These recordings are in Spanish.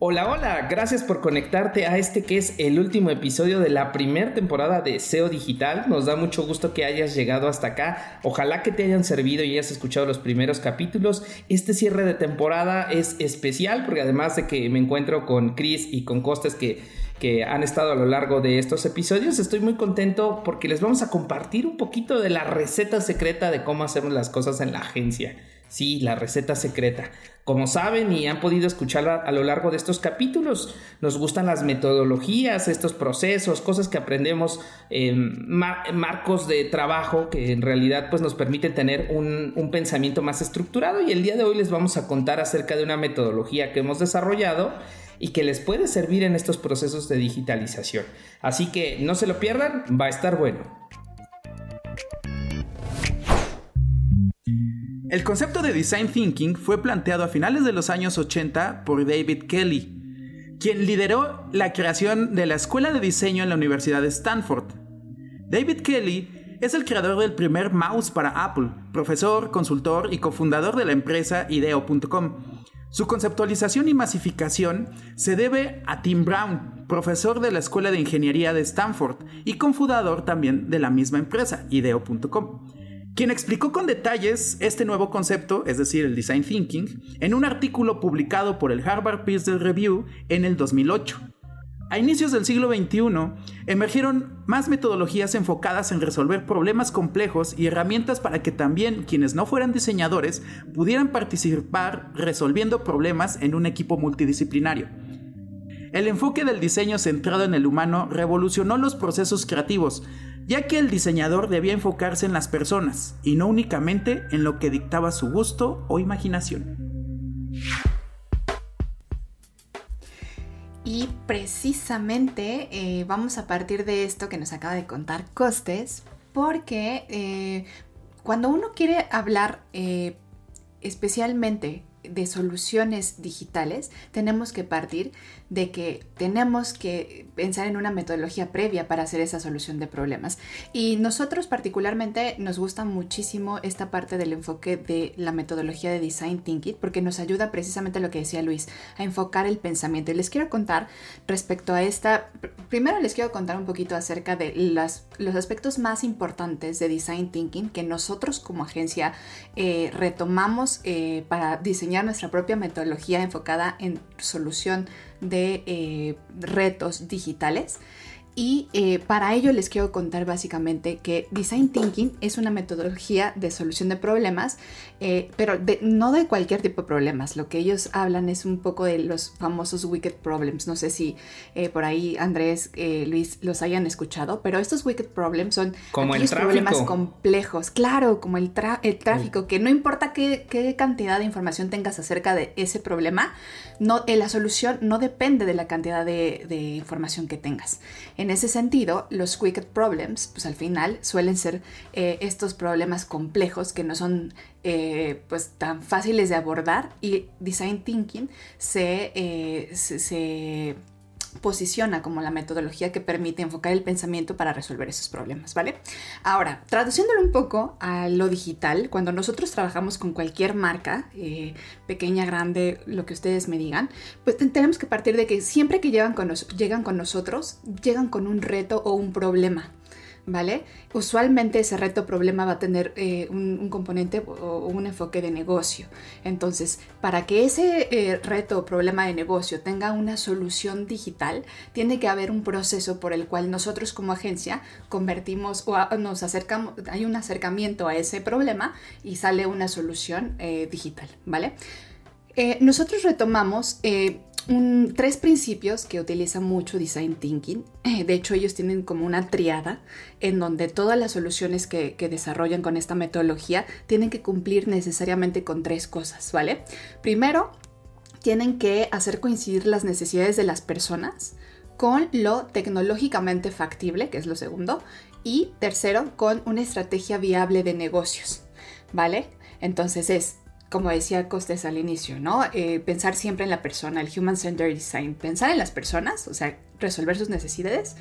Hola, hola, gracias por conectarte a este que es el último episodio de la primera temporada de SEO Digital. Nos da mucho gusto que hayas llegado hasta acá. Ojalá que te hayan servido y hayas escuchado los primeros capítulos. Este cierre de temporada es especial porque además de que me encuentro con Chris y con Costes que que han estado a lo largo de estos episodios. Estoy muy contento porque les vamos a compartir un poquito de la receta secreta de cómo hacemos las cosas en la agencia. Sí, la receta secreta. Como saben y han podido escuchar a, lo largo de estos capítulos, nos gustan las metodologías, estos procesos, cosas que aprendemos en marcos de trabajo que en realidad pues, nos permiten tener un pensamiento más estructurado y el día de hoy les vamos a contar acerca de una metodología que hemos desarrollado y que les puede servir en estos procesos de digitalización. Así que no se lo pierdan, va a estar bueno. El concepto de design thinking fue planteado a finales de los años 80 por David Kelly, quien lideró la creación de la Escuela de Diseño en la Universidad de Stanford. David Kelly es el creador del primer mouse para Apple, profesor, consultor y cofundador de la empresa IDEO.com. Su conceptualización y masificación se debe a Tim Brown, profesor de la Escuela de Ingeniería de Stanford y cofundador también de la misma empresa, IDEO.com quien explicó con detalles este nuevo concepto, es decir, el design thinking, en un artículo publicado por el Harvard Business Review en el 2008. A inicios del siglo XXI, emergieron más metodologías enfocadas en resolver problemas complejos y herramientas para que también quienes no fueran diseñadores pudieran participar resolviendo problemas en un equipo multidisciplinario. El enfoque del diseño centrado en el humano revolucionó los procesos creativos, ya que el diseñador debía enfocarse en las personas y no únicamente en lo que dictaba su gusto o imaginación. Y precisamente eh, vamos a partir de esto que nos acaba de contar Costes, porque eh, cuando uno quiere hablar eh, especialmente de soluciones digitales, tenemos que partir de que tenemos que pensar en una metodología previa para hacer esa solución de problemas. Y nosotros particularmente nos gusta muchísimo esta parte del enfoque de la metodología de Design Thinking porque nos ayuda precisamente a lo que decía Luis, a enfocar el pensamiento. Y les quiero contar respecto a esta, primero les quiero contar un poquito acerca de las, los aspectos más importantes de Design Thinking que nosotros como agencia eh, retomamos eh, para diseñar nuestra propia metodología enfocada en solución de eh, retos digitales. Y eh, para ello les quiero contar básicamente que Design Thinking es una metodología de solución de problemas, eh, pero no de cualquier tipo de problemas. Lo que ellos hablan es un poco de los famosos wicked problems. No sé si por ahí Andrés, Luis los hayan escuchado, pero estos wicked problems son como problemas complejos. Claro, como el, el tráfico, que no importa qué, qué, cantidad de información tengas acerca de ese problema, no, la solución no depende de la cantidad de, de información que tengas. En ese sentido, los wicked problems, pues al final suelen ser eh, estos problemas complejos que no son eh, pues tan fáciles de abordar y design thinking se, eh, se posiciona como la metodología que permite enfocar el pensamiento para resolver esos problemas, ¿vale? Ahora, traduciéndolo un poco a lo digital, cuando nosotros trabajamos con cualquier marca, eh, pequeña, grande, lo que ustedes me digan, pues tenemos que partir de que siempre que llegan con, llegan con nosotros, llegan con un reto o un problema. ¿Vale? Usualmente ese reto problema va a tener eh, un, componente o un enfoque de negocio. Entonces, para que ese eh, reto o problema de negocio tenga una solución digital, tiene que haber un proceso por el cual nosotros como agencia convertimos o nos acercamos, hay un acercamiento a ese problema y sale una solución eh, digital, ¿vale? nosotros retomamos tres principios que utiliza mucho Design Thinking. De hecho, ellos tienen como una triada en donde todas las soluciones que, desarrollan con esta metodología tienen que cumplir necesariamente con tres cosas, ¿vale? Primero, tienen que hacer coincidir las necesidades de las personas con lo tecnológicamente factible, que es lo segundo, y tercero, con una estrategia viable de negocios, ¿vale? Entonces es, como decía Costes al inicio, ¿no? Eh, pensar siempre en la persona, el Human Centered Design, pensar en las personas, o sea, resolver sus necesidades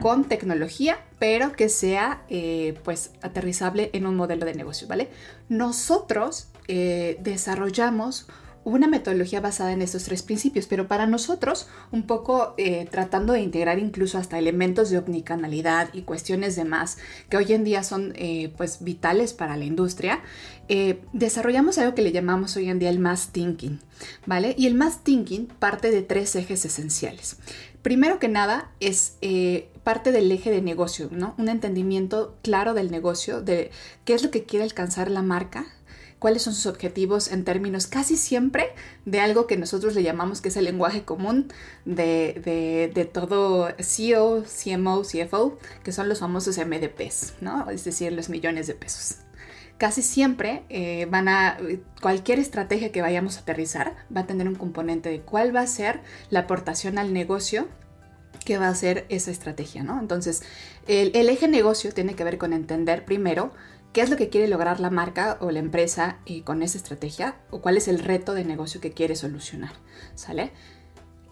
con tecnología, pero que sea eh, pues aterrizable en un modelo de negocio, ¿vale? Nosotros eh, desarrollamos una metodología basada en estos tres principios, pero para nosotros, un poco eh, tratando de integrar incluso hasta elementos de omnicanalidad y cuestiones de más que hoy en día son eh, pues vitales para la industria, eh, desarrollamos algo que le llamamos hoy en día el mass thinking, ¿vale? Y el mass thinking parte de tres ejes esenciales. Primero que nada es parte del eje de negocio, ¿no? Un entendimiento claro del negocio, de qué es lo que quiere alcanzar la marca, cuáles son sus objetivos en términos casi siempre de algo que nosotros le llamamos que es el lenguaje común de, todo CEO, CMO, CFO, que son los famosos MDPs, ¿no? Es decir, los millones de pesos casi siempre eh, van a, cualquier estrategia que vayamos a aterrizar va a tener un componente de cuál va a ser la aportación al negocio que va a ser esa estrategia, ¿no? Entonces, el, el, eje negocio tiene que ver con entender primero qué es lo que quiere lograr la marca o la empresa eh, con esa estrategia o cuál es el reto de negocio que quiere solucionar, ¿sale?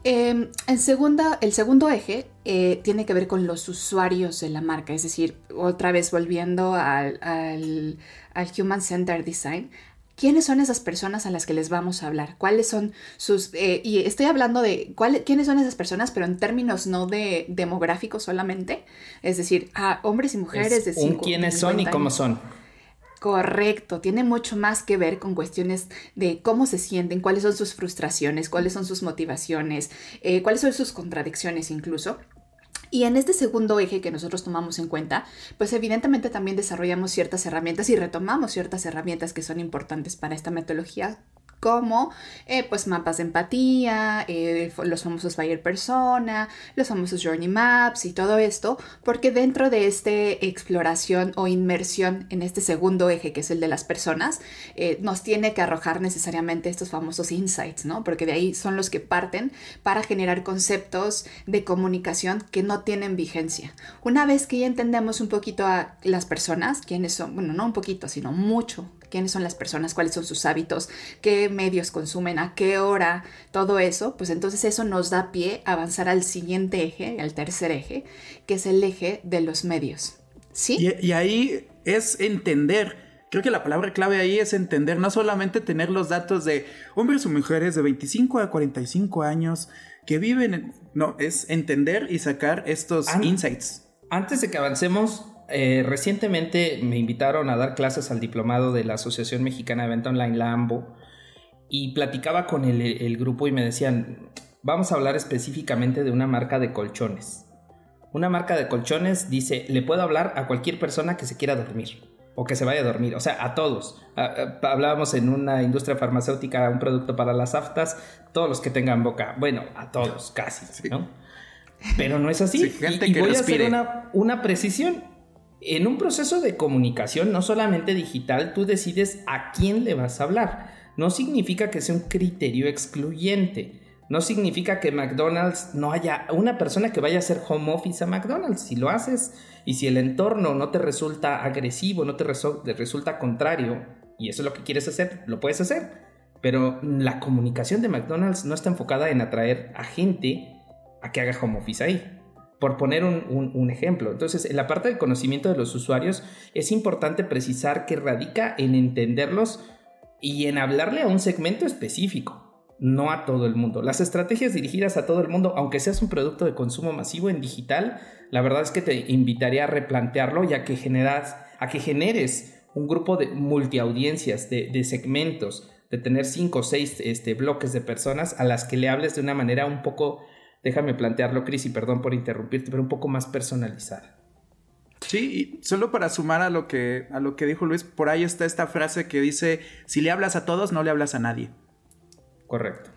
Em, en segunda, el segundo eje eh, tiene que ver con los usuarios de la marca, es decir, otra vez volviendo al, al, Human Centered Design, ¿quiénes son esas personas a las que les vamos a hablar? ¿Cuáles son sus... Eh, y estoy hablando de quiénes son esas personas, pero en términos no de demográficos solamente, es decir, a hombres y mujeres de cinco, quiénes son y cómo son. Correcto, tiene mucho más que ver con cuestiones de cómo se sienten, cuáles son sus frustraciones, cuáles son sus motivaciones, eh, cuáles son sus contradicciones incluso. Y en este segundo eje que nosotros tomamos en cuenta, pues evidentemente también desarrollamos ciertas herramientas y retomamos ciertas herramientas que son importantes para esta metodología, como eh, pues mapas de empatía, eh, los famosos Buyer Persona, los famosos Journey Maps y todo esto, porque dentro de esta exploración o inmersión en este segundo eje, que es el de las personas, eh, nos tiene que arrojar necesariamente estos famosos insights, ¿no? Porque de ahí son los que parten para generar conceptos de comunicación que no tienen vigencia. Una vez que ya entendemos un poquito a las personas, quiénes son, bueno, no un poquito, sino mucho quiénes son las personas, cuáles son sus hábitos, qué medios consumen, a qué hora, todo eso, pues entonces eso nos da pie a avanzar al siguiente eje, al tercer eje, que es el eje de los medios. ¿Sí? Y, ahí es entender. Creo que la palabra clave ahí es entender, no solamente tener los datos de hombres o mujeres de 25 a 45 años que viven en... No, es entender y sacar estos insights. Antes de que avancemos, eh, recientemente me invitaron a dar clases al diplomado de la Asociación Mexicana de Venta Online, la AMBO, y platicaba con el, grupo y me decían, vamos a hablar específicamente de una marca de colchones. Una marca de colchones dice, le puedo hablar a cualquier persona que se quiera dormir o que se vaya a dormir, o sea, a todos. hablábamos en una industria farmacéutica, un producto para las aftas, todos los que tengan boca, bueno, a todos, casi, ¿no? Pero no es así. y, voy a hacer una, una precisión en un proceso de comunicación, no solamente digital, tú decides a quién le vas a hablar. No significa que sea un criterio excluyente. No significa que McDonald's no haya una persona que vaya a hacer home office a McDonald's. Si lo haces y si el entorno no te resulta agresivo, no te, te resulta contrario, y eso es lo que quieres hacer, lo puedes hacer. Pero la comunicación de McDonald's no está enfocada en atraer a gente a que haga home office ahí por poner un, ejemplo. Entonces, en la parte del conocimiento de los usuarios es importante precisar que radica en entenderlos y en hablarle a un segmento específico, no a todo el mundo. Las estrategias dirigidas a todo el mundo, aunque seas un producto de consumo masivo en digital, la verdad es que te invitaría a replantearlo ya que generas, a que generes un grupo de multiaudiencias, de, de segmentos, de tener cinco o seis este, bloques de personas a las que le hables de una manera un poco déjame plantearlo, Cris, y perdón por interrumpirte, pero un poco más personalizada. Sí, y solo para sumar a lo que a lo que dijo Luis, por ahí está esta frase que dice, si le hablas a todos, no le hablas a nadie. Correcto.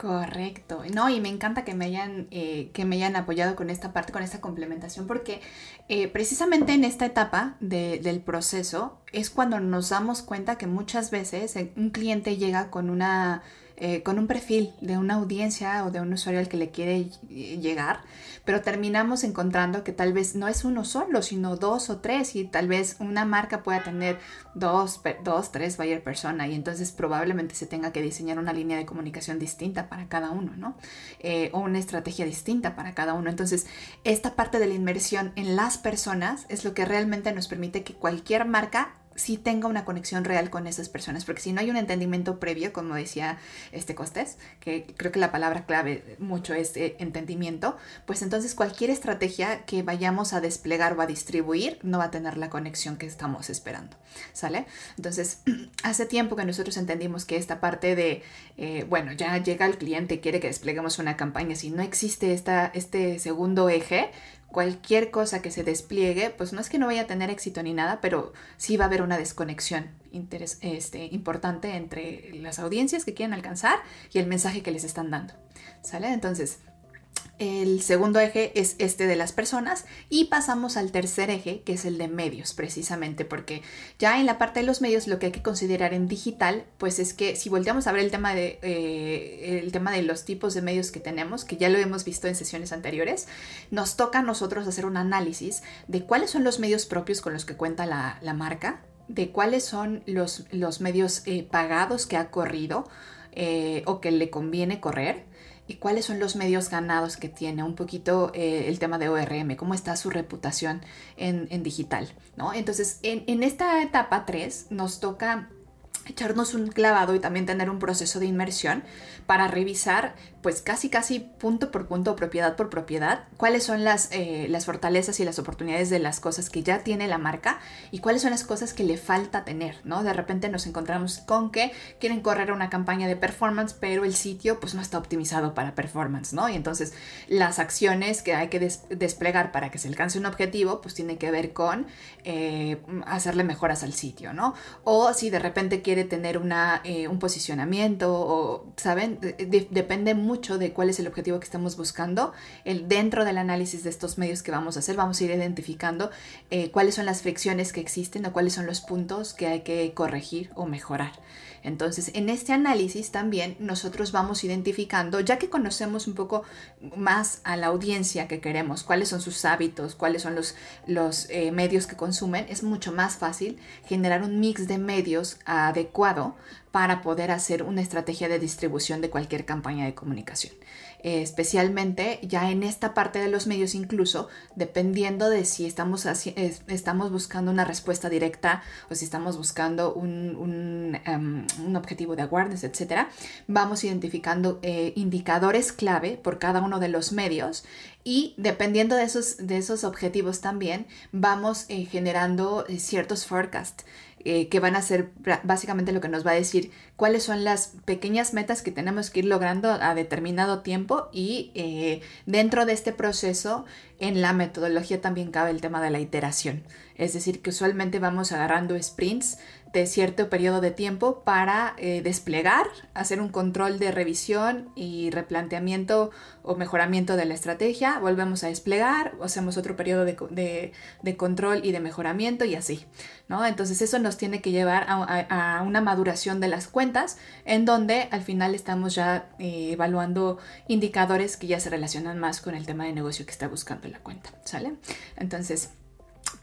Correcto. No, y me encanta que me hayan, eh, que me hayan apoyado con esta parte, con esta complementación, porque eh, precisamente en esta etapa del proceso es cuando nos damos cuenta que muchas veces un cliente llega con una eh, con un perfil de una audiencia o de un usuario al que le quiere llegar, pero terminamos encontrando que tal vez no es uno solo, sino dos o tres y tal vez una marca pueda tener dos, dos tres buyer persona y entonces probablemente se tenga que diseñar una línea de comunicación distinta para cada uno, ¿no? Eh, o una estrategia distinta para cada uno. Entonces, esta parte de la inmersión en las personas es lo que realmente nos permite que cualquier marca si tenga una conexión real con esas personas, porque si no hay un entendimiento previo, como decía este Costés, que creo que la palabra clave mucho es eh, entendimiento, pues entonces cualquier estrategia que vayamos a desplegar o a distribuir no va a tener la conexión que estamos esperando, ¿sale? Entonces, hace tiempo que nosotros entendimos que esta parte de, eh, bueno, ya llega el cliente quiere que despleguemos una campaña, si no existe esta, este segundo eje, cualquier cosa que se despliegue, pues no es que no vaya a tener éxito ni nada, pero sí va a haber una desconexión este, importante entre las audiencias que quieren alcanzar y el mensaje que les están dando. ¿Sale? Entonces, el segundo eje es este de las personas y pasamos al tercer eje que es el de medios precisamente porque ya en la parte de los medios lo que hay que considerar en digital pues es que si volteamos a ver el tema de, eh, el tema de los tipos de medios que tenemos que ya lo hemos visto en sesiones anteriores nos toca a nosotros hacer un análisis de cuáles son los medios propios con los que cuenta la, marca de cuáles son los, los medios eh, pagados que ha corrido eh, o que le conviene correr y cuáles son los medios ganados que tiene, un poquito eh, el tema de ORM, cómo está su reputación en, digital, ¿no? Entonces, en, en esta etapa 3 nos toca echarnos un clavado y también tener un proceso de inmersión para revisar pues casi casi punto por punto, propiedad por propiedad, cuáles son las, eh, las fortalezas y las oportunidades de las cosas que ya tiene la marca y cuáles son las cosas que le falta tener, ¿no? De repente nos encontramos con que quieren correr una campaña de performance, pero el sitio pues no está optimizado para performance, ¿no? Y entonces las acciones que hay que desplegar para que se alcance un objetivo pues tiene que ver con eh, hacerle mejoras al sitio, ¿no? O si de repente quiere tener una, eh, un posicionamiento o, ¿saben? depende mucho de cuál es el objetivo que estamos buscando. El, dentro del análisis de estos medios que vamos a hacer, vamos a ir identificando eh, cuáles son las fricciones que existen o cuáles son los puntos que hay que corregir o mejorar. Entonces, en este análisis también nosotros vamos identificando, ya que conocemos un poco más a la audiencia que queremos, cuáles son sus hábitos, cuáles son los, los eh, medios que consumen, es mucho más fácil generar un mix de medios adecuado para poder hacer una estrategia de distribución de cualquier campaña de comunicación. Eh, especialmente ya en esta parte de los medios incluso, dependiendo de si estamos, buscando una respuesta directa o si estamos buscando un, em, objetivo de awareness, etc., vamos identificando eh, indicadores clave por cada uno de los medios y dependiendo de esos, de esos objetivos también vamos eh, generando ciertos forecasts. Eh, que van a ser básicamente lo que nos va a decir cuáles son las pequeñas metas que tenemos que ir logrando a determinado tiempo y eh, dentro de este proceso en la metodología también cabe el tema de la iteración. Es decir, que usualmente vamos agarrando sprints de cierto periodo de tiempo para eh, desplegar, hacer un control de revisión y replanteamiento o mejoramiento de la estrategia, volvemos a desplegar, hacemos otro periodo de, control y de mejoramiento y así, ¿no? Entonces eso nos tiene que llevar a, una maduración de las cuentas en donde al final estamos ya eh, evaluando indicadores que ya se relacionan más con el tema de negocio que está buscando la cuenta, ¿sale? Entonces,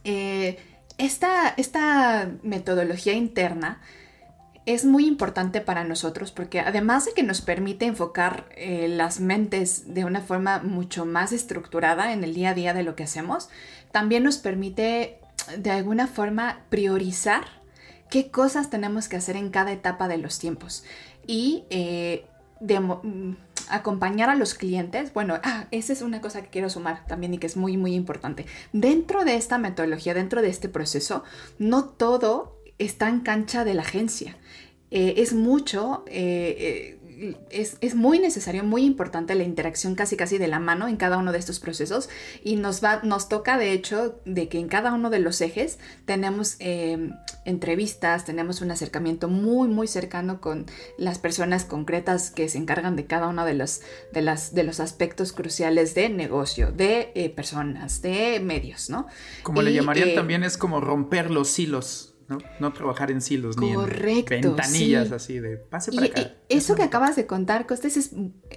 eh, esta, esta metodología interna es muy importante para nosotros porque además de que nos permite enfocar eh, las mentes de una forma mucho más estructurada en el día a día de lo que hacemos, también nos permite de alguna forma priorizar qué cosas tenemos que hacer en cada etapa de los tiempos. Y eh, mm, acompañar a los clientes, bueno, ah, esa es una cosa que quiero sumar también y que es muy, muy importante. Dentro de esta metodología, dentro de este proceso, no todo está en cancha de la agencia. Eh, es mucho, eh, es, muy necesario, muy importante la interacción casi casi de la mano en cada uno de estos procesos y nos, va, nos toca de hecho de que en cada uno de los ejes tenemos em, entrevistas, tenemos un acercamiento muy muy cercano con las personas concretas que se encargan de cada uno de los, de las, de los aspectos cruciales de negocio, de eh, personas, de medios, ¿no? Como le llamarían eh, también es como romper los hilos ¿no? trabajar en silos ni en ventanillas así de pase para acá. eso que acabas de contar, Costes, es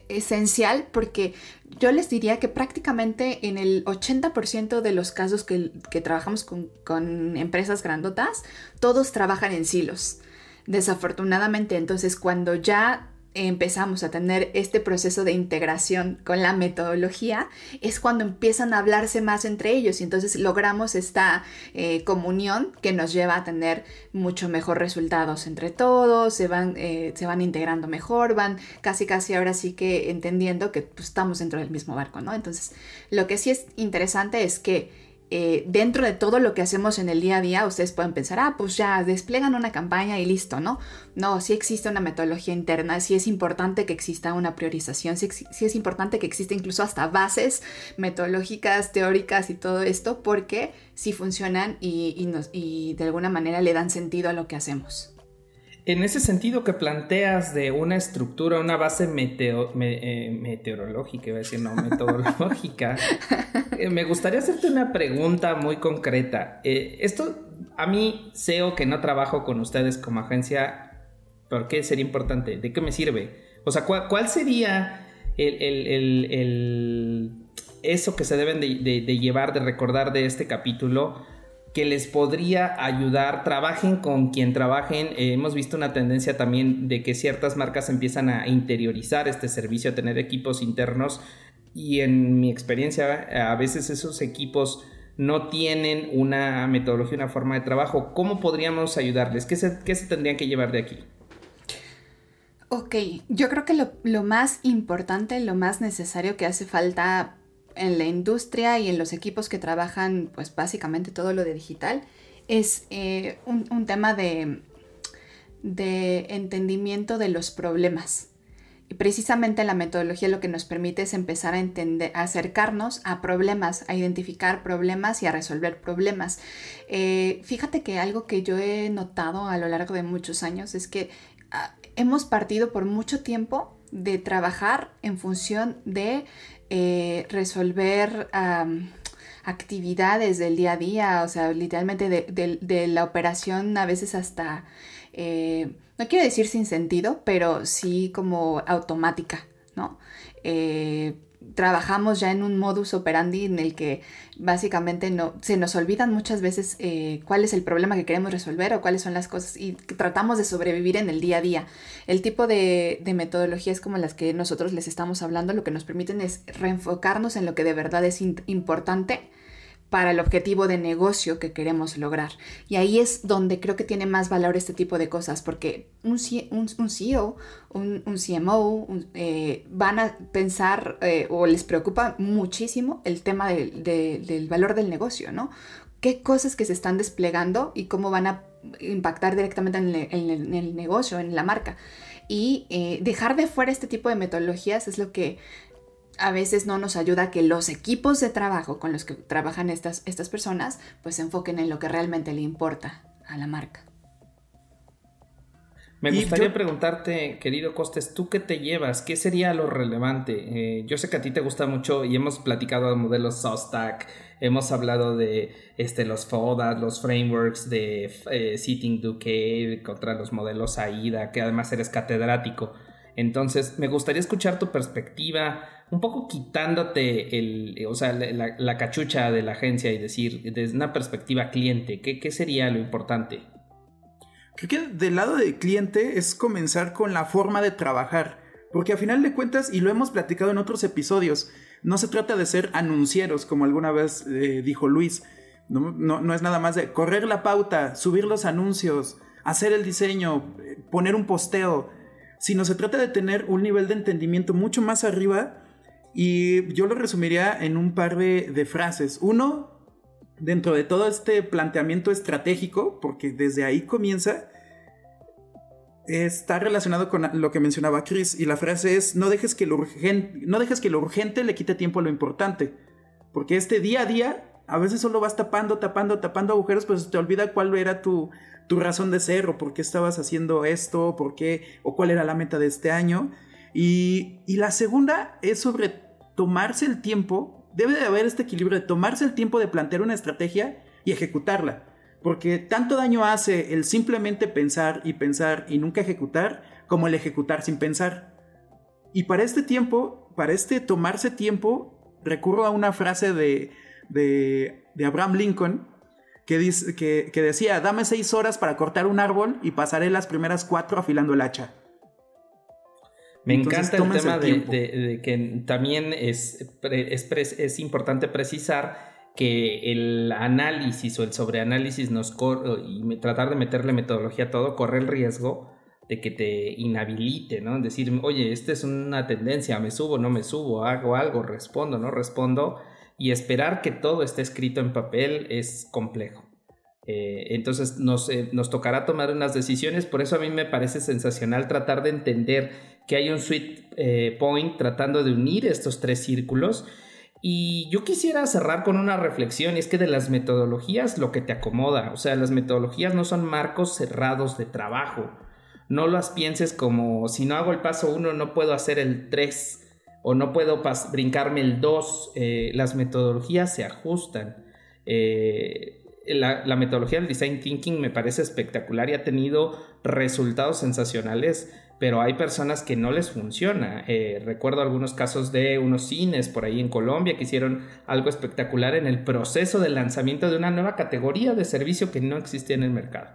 esencial porque yo les diría que prácticamente en el 80% de los casos que, trabajamos con, con empresas grandotas, todos trabajan en silos. Desafortunadamente, entonces cuando ya empezamos a tener este proceso de integración con la metodología, es cuando empiezan a hablarse más entre ellos y entonces logramos esta eh, comunión que nos lleva a tener mucho mejor resultados entre todos, se van, eh, se van integrando mejor, van casi casi ahora sí que entendiendo que pues, estamos dentro del mismo barco, ¿no? Entonces, lo que sí es interesante es que eh, dentro de todo lo que hacemos en el día a día, ustedes pueden pensar, ah, pues ya desplegan una campaña y listo, ¿no? No, sí existe una metodología interna, sí es importante que exista una priorización, sí, es importante que exista incluso hasta bases metodológicas, teóricas y todo esto, porque sí funcionan y, de alguna manera le dan sentido a lo que hacemos. En ese sentido que planteas de una estructura, una base eh, meteorológica, iba a decir, no, metodológica, eh, me gustaría hacerte una pregunta muy concreta. Eh, esto, a mí, SEO que no trabajo con ustedes como agencia, ¿por qué sería importante? ¿De qué me sirve? O sea, ¿cuál, sería el, eso que se deben de llevar, de recordar de este capítulo? Que les podría ayudar, trabajen con quien trabajen. Eh, hemos visto una tendencia también de que ciertas marcas empiezan a interiorizar este servicio, a tener equipos internos y en mi experiencia a veces esos equipos no tienen una metodología, una forma de trabajo. ¿Cómo podríamos ayudarles? ¿Qué se, se tendrían que llevar de aquí? Ok, yo creo que lo, lo más importante, lo más necesario que hace falta en la industria y en los equipos que trabajan, pues básicamente todo lo de digital, es eh, un, tema de, de entendimiento de los problemas. Y precisamente la metodología lo que nos permite es empezar a entender, acercarnos a problemas, a identificar problemas y a resolver problemas. Eh, fíjate que algo que yo he notado a lo largo de muchos años es que ah, hemos partido por mucho tiempo de trabajar en función de eh, resolver actividades del día a día, o sea, literalmente de, la operación a veces hasta, eh, no quiero decir sin sentido, pero sí como automática, ¿no? Eh, trabajamos ya en un modus operandi en el que básicamente no, se nos olvidan muchas veces eh, cuál es el problema que queremos resolver o cuáles son las cosas y tratamos de sobrevivir en el día a día. El tipo de, de metodologías como las que nosotros les estamos hablando lo que nos permiten es reenfocarnos en lo que de verdad es importante para el objetivo de negocio que queremos lograr. Y ahí es donde creo que tiene más valor este tipo de cosas, porque un, un, CEO, un, CMO, eh, van a pensar eh, o les preocupa muchísimo el tema del valor del negocio, ¿no? ¿Qué cosas que se están desplegando y cómo van a impactar directamente en el, negocio, en la marca? Y eh, dejar de fuera este tipo de metodologías es lo que a veces no nos ayuda a que los equipos de trabajo con los que trabajan estas, estas personas pues se enfoquen en lo que realmente le importa a la marca. Me gustaría preguntarte, querido Costes, ¿tú qué te llevas? ¿Qué sería lo relevante? Eh, yo sé que a ti te gusta mucho y hemos platicado de modelos SOSTAC, hemos hablado de este, los FODA, los frameworks de eh, Sitting Duque contra los modelos AIDA, que además eres catedrático. Entonces, me gustaría escuchar tu perspectiva, un poco quitándote el, o sea, la, cachucha de la agencia y decir, desde una perspectiva cliente, ¿qué, ¿qué, sería lo importante? Creo que del lado del cliente es comenzar con la forma de trabajar, porque a final de cuentas, y lo hemos platicado en otros episodios, no se trata de ser anuncieros, como alguna vez eh, dijo Luis, no, no, no es nada más de correr la pauta, subir los anuncios, hacer el diseño, eh, poner un posteo, sino se trata de tener un nivel de entendimiento mucho más arriba y yo lo resumiría en un par de, frases. Uno, dentro de todo este planteamiento estratégico, porque desde ahí comienza, está relacionado con lo que mencionaba Chris y la frase es no dejes que lo urgente, no dejes que lo urgente le quite tiempo a lo importante, porque este día a día a veces solo vas tapando, tapando, tapando agujeros, pues te olvida cuál era tu, tu razón de ser o por qué estabas haciendo esto, por qué o cuál era la meta de este año. Y, la segunda es sobre tomarse el tiempo, debe de haber este equilibrio de tomarse el tiempo de plantear una estrategia y ejecutarla. Porque tanto daño hace el simplemente pensar y pensar y nunca ejecutar como el ejecutar sin pensar. Y para este tiempo, para este tomarse tiempo, recurro a una frase de, de, Abraham Lincoln que, decía, dame seis horas para cortar un árbol y pasaré las primeras cuatro afilando el hacha. Me encanta el tema de, que también es, es, es importante precisar que el análisis o el sobreanálisis nos y tratar de meterle metodología a todo corre el riesgo de que te inhabilite, ¿no? Decir, oye, esta es una tendencia, me subo, no me subo, hago algo, respondo, no respondo, y esperar que todo esté escrito en papel es complejo. Eh, entonces nos, eh, nos, tocará tomar unas decisiones, por eso a mí me parece sensacional tratar de entender que hay un sweet eh, point tratando de unir estos tres círculos y yo quisiera cerrar con una reflexión, es que de las metodologías lo que te acomoda, o sea, las metodologías no son marcos cerrados de trabajo. No las pienses como si no hago el paso 1 no puedo hacer el 3 o no puedo brincarme el 2. Eh, las metodologías se ajustan. Eh, la, metodología del design thinking me parece espectacular y ha tenido resultados sensacionales pero hay personas que no les funciona. Eh, recuerdo algunos casos de unos cines por ahí en Colombia que hicieron algo espectacular en el proceso de lanzamiento de una nueva categoría de servicio que no existía en el mercado.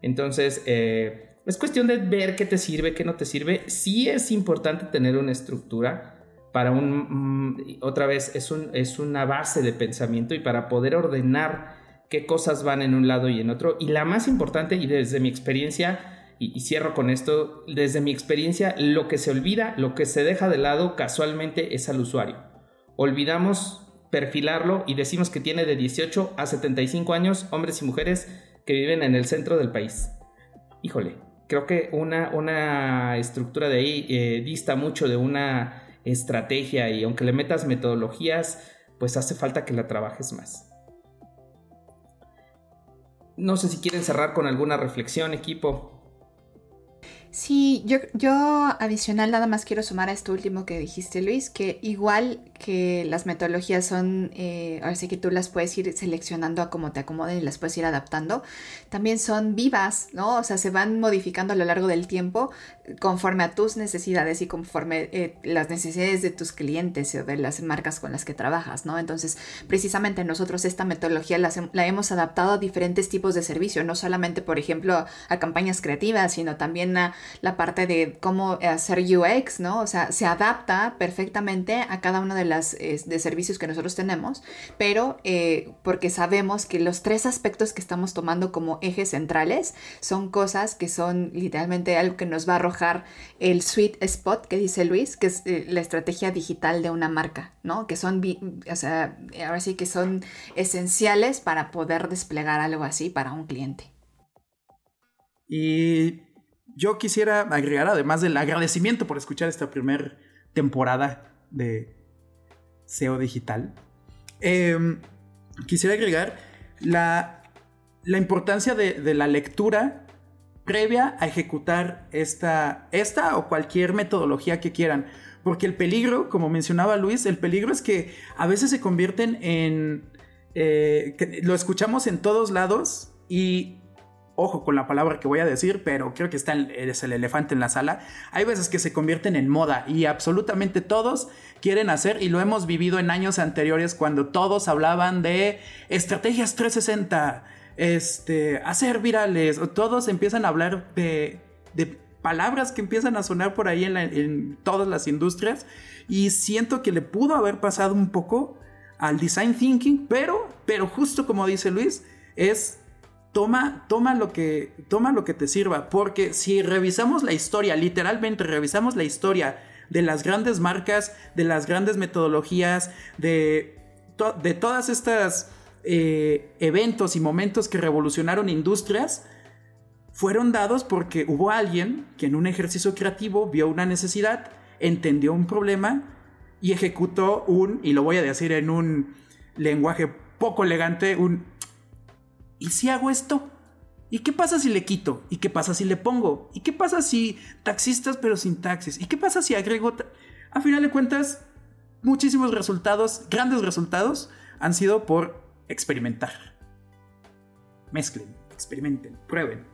Entonces, eh, es cuestión de ver qué te sirve, qué no te sirve. Sí es importante tener una estructura para un, mm, otra vez, es, un, es una base de pensamiento y para poder ordenar qué cosas van en un lado y en otro. Y la más importante, y desde mi experiencia, y, cierro con esto, desde mi experiencia, lo que se olvida, lo que se deja de lado casualmente es al usuario. Olvidamos perfilarlo y decimos que tiene de 18 a 75 años hombres y mujeres que viven en el centro del país. Híjole, creo que una, una estructura de ahí eh, dista mucho de una estrategia y aunque le metas metodologías, pues hace falta que la trabajes más. No sé si quieren cerrar con alguna reflexión, equipo. Sí, yo, yo adicional nada más quiero sumar a esto último que dijiste Luis, que igual que las metodologías son, eh, ahora sí que tú las puedes ir seleccionando a como te acomoden y las puedes ir adaptando, también son vivas, ¿no? O sea, se van modificando a lo largo del tiempo conforme a tus necesidades y conforme eh, las necesidades de tus clientes o de las marcas con las que trabajas, ¿no? Entonces, precisamente nosotros esta metodología la, la hemos adaptado a diferentes tipos de servicio, no solamente, por ejemplo, a campañas creativas, sino también a la parte de cómo hacer UX, ¿no? O sea, se adapta perfectamente a cada una de las de servicios que nosotros tenemos, pero eh, porque sabemos que los tres aspectos que estamos tomando como ejes centrales son cosas que son literalmente algo que nos va a arrojar el sweet spot que dice Luis, que es eh, la estrategia digital de una marca, ¿no? Que son, o sea, ahora sí que son esenciales para poder desplegar algo así para un cliente. Y yo quisiera agregar, además del agradecimiento por escuchar esta primera temporada de SEO Digital, em, quisiera agregar la, importancia de, la lectura previa a ejecutar esta, esta o cualquier metodología que quieran. Porque el peligro, como mencionaba Luis, el peligro es que a veces se convierten en... Eh, lo escuchamos en todos lados y ojo con la palabra que voy a decir, pero creo que está el, es el elefante en la sala. Hay veces que se convierten en moda y absolutamente todos quieren hacer, y lo hemos vivido en años anteriores cuando todos hablaban de estrategias 360, este, hacer virales, todos empiezan a hablar de, palabras que empiezan a sonar por ahí en, en todas las industrias y siento que le pudo haber pasado un poco al design thinking, pero, pero justo como dice Luis, es toma, toma, lo que, toma lo que te sirva, porque si revisamos la historia, literalmente revisamos la historia de las grandes marcas, de las grandes metodologías, de, de todas estas eh, eventos y momentos que revolucionaron industrias, fueron dados porque hubo alguien que en un ejercicio creativo vio una necesidad, entendió un problema y ejecutó un, y lo voy a decir en un lenguaje poco elegante, un ¿y si hago esto? ¿Y qué pasa si le quito? ¿Y qué pasa si le pongo? ¿Y qué pasa si taxistas pero sin taxis? ¿Y qué pasa si agrego... A final de cuentas, muchísimos resultados, grandes resultados, han sido por experimentar. mezclen, experimenten, prueben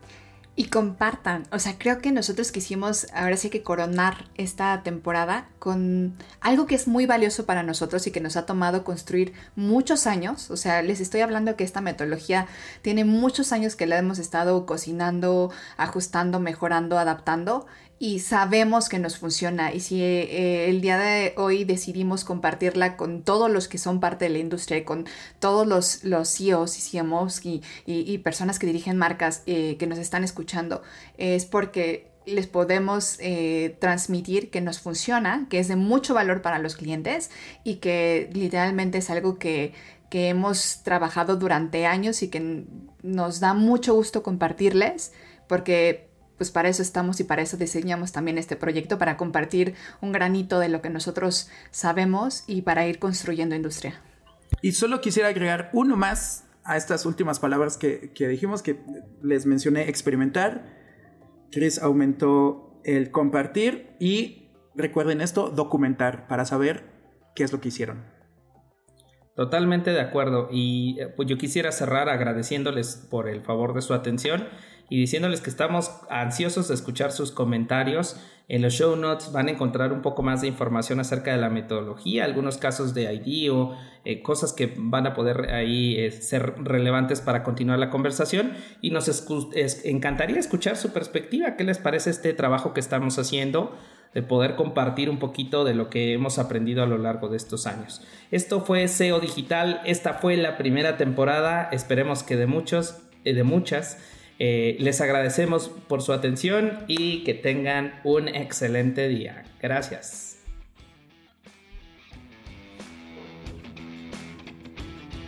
y compartan. O sea, creo que nosotros quisimos ahora sí que coronar esta temporada con algo que es muy valioso para nosotros y que nos ha tomado construir muchos años. O sea, les estoy hablando que esta metodología tiene muchos años que la hemos estado cocinando, ajustando, mejorando, adaptando y sabemos que nos funciona. Y si eh, el día de hoy decidimos compartirla con todos los que son parte de la industria y con todos los, los CEOs y CMOs y, personas que dirigen marcas eh, que nos están escuchando, es porque les podemos eh, transmitir que nos funciona, que es de mucho valor para los clientes y que literalmente es algo que, que hemos trabajado durante años y que nos da mucho gusto compartirles porque pues para eso estamos y para eso diseñamos también este proyecto, para compartir un granito de lo que nosotros sabemos y para ir construyendo industria. Y solo quisiera agregar uno más a estas últimas palabras que, dijimos, que les mencioné experimentar. Chris aumentó el compartir y recuerden esto, documentar para saber qué es lo que hicieron. Totalmente de acuerdo y eh, pues yo quisiera cerrar agradeciéndoles por el favor de su atención y diciéndoles que estamos ansiosos de escuchar sus comentarios. En los show notes van a encontrar un poco más de información acerca de la metodología, algunos casos de ID o eh, cosas que van a poder ahí eh, ser relevantes para continuar la conversación y nos encantaría escuchar su perspectiva. ¿Qué les parece este trabajo que estamos haciendo? de poder compartir un poquito de lo que hemos aprendido a lo largo de estos años. Esto fue SEO Digital, esta fue la primera temporada, esperemos que de muchos, eh, de muchas. Eh, les agradecemos por su atención y que tengan un excelente día. Gracias.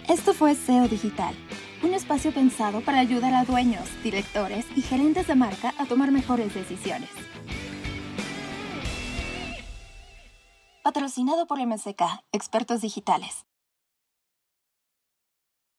Esto fue SEO Digital, un espacio pensado para ayudar a dueños, directores y gerentes de marca a tomar mejores decisiones. Patrocinado por MSK, expertos digitales.